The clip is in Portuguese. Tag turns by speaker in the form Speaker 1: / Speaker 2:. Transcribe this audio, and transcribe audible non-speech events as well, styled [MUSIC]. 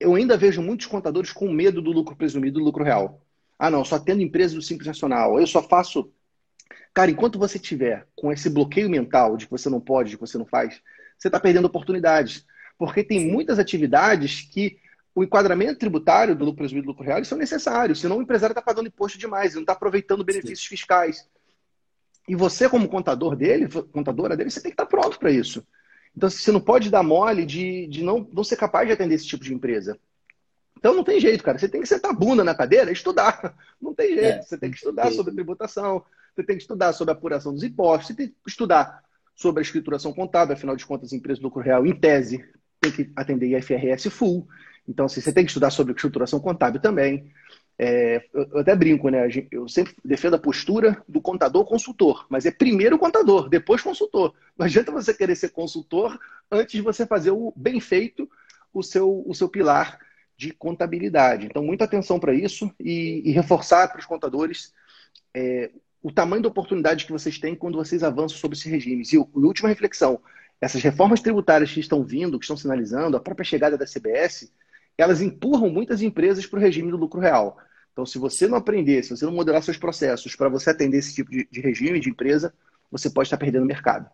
Speaker 1: eu ainda vejo muitos contadores com medo do lucro presumido, do lucro real. Ah, não, só tendo empresa do Simples Nacional. Eu só faço. Cara, enquanto você tiver com esse bloqueio mental de que você não pode, de que você não faz, você está perdendo oportunidades. Porque tem muitas atividades que o enquadramento tributário do lucro presumido do lucro real são necessários, senão o empresário está pagando imposto demais, não está aproveitando benefícios Sim. fiscais. E você, como contador dele, contadora dele, você tem que estar tá pronto para isso. Então, você não pode dar mole de, de não, não ser capaz de atender esse tipo de empresa. Então, não tem jeito, cara. Você tem que sentar a bunda na cadeira e estudar. [LAUGHS] Não tem jeito. É, você tem que estudar sobre tributação, você tem que estudar sobre a apuração dos impostos, você tem que estudar sobre a escrituração contábil. Afinal de contas, empresas do lucro real, em tese, tem que atender IFRS full. Então, assim, você tem que estudar sobre estruturação contábil também. É, eu até brinco, né? Eu sempre defendo a postura do contador consultor, mas é primeiro contador, depois consultor. Não adianta você querer ser consultor antes de você fazer o bem feito o seu, o seu pilar de contabilidade. Então, muita atenção para isso e, e, reforçar para os contadores é, o tamanho da oportunidade que vocês têm quando vocês avançam sobre esses regimes. E, e última reflexão: essas reformas tributárias que estão vindo, que estão sinalizando, a própria chegada da CBS, elas empurram muitas empresas para o regime do lucro real. Então, se você não aprender, se você não modelar seus processos para você atender esse tipo de, de regime de empresa, você pode estar perdendo mercado.